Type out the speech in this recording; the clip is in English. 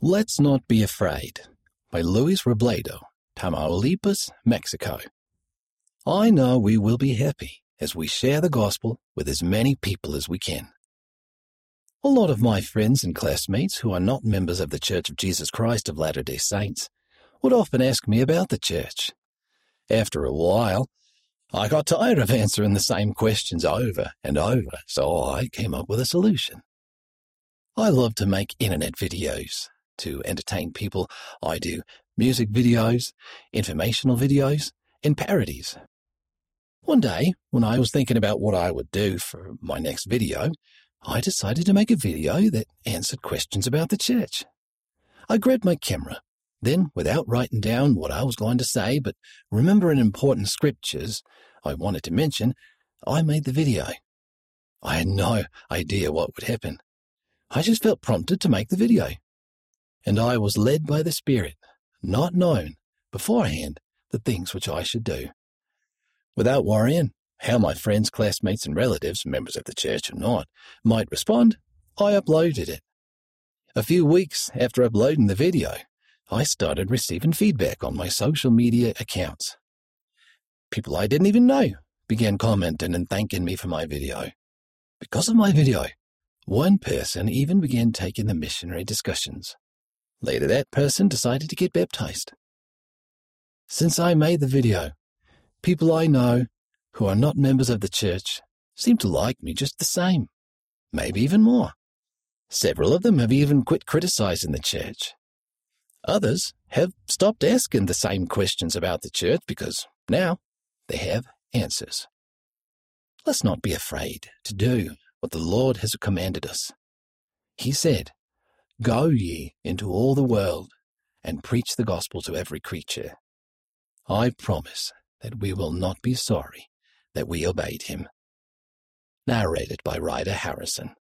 Let's Not Be Afraid by Luis Robledo, Tamaulipas, Mexico. I know we will be happy as we share the gospel with as many people as we can. A lot of my friends and classmates who are not members of the Church of Jesus Christ of Latter day Saints would often ask me about the church. After a while, I got tired of answering the same questions over and over, so I came up with a solution. I love to make internet videos to entertain people. I do music videos, informational videos, and parodies. One day, when I was thinking about what I would do for my next video, I decided to make a video that answered questions about the church. I grabbed my camera. Then, without writing down what I was going to say, but remembering important scriptures I wanted to mention, I made the video. I had no idea what would happen. I just felt prompted to make the video. And I was led by the Spirit, not known beforehand the things which I should do. Without worrying how my friends, classmates, and relatives, members of the church or not, might respond, I uploaded it. A few weeks after uploading the video, I started receiving feedback on my social media accounts. People I didn't even know began commenting and thanking me for my video. Because of my video, one person even began taking the missionary discussions. Later, that person decided to get baptized. Since I made the video, people I know who are not members of the church seem to like me just the same, maybe even more. Several of them have even quit criticizing the church. Others have stopped asking the same questions about the church because now they have answers. Let's not be afraid to do what the Lord has commanded us. He said, Go ye into all the world and preach the gospel to every creature. I promise that we will not be sorry that we obeyed him. Narrated by Ryder Harrison.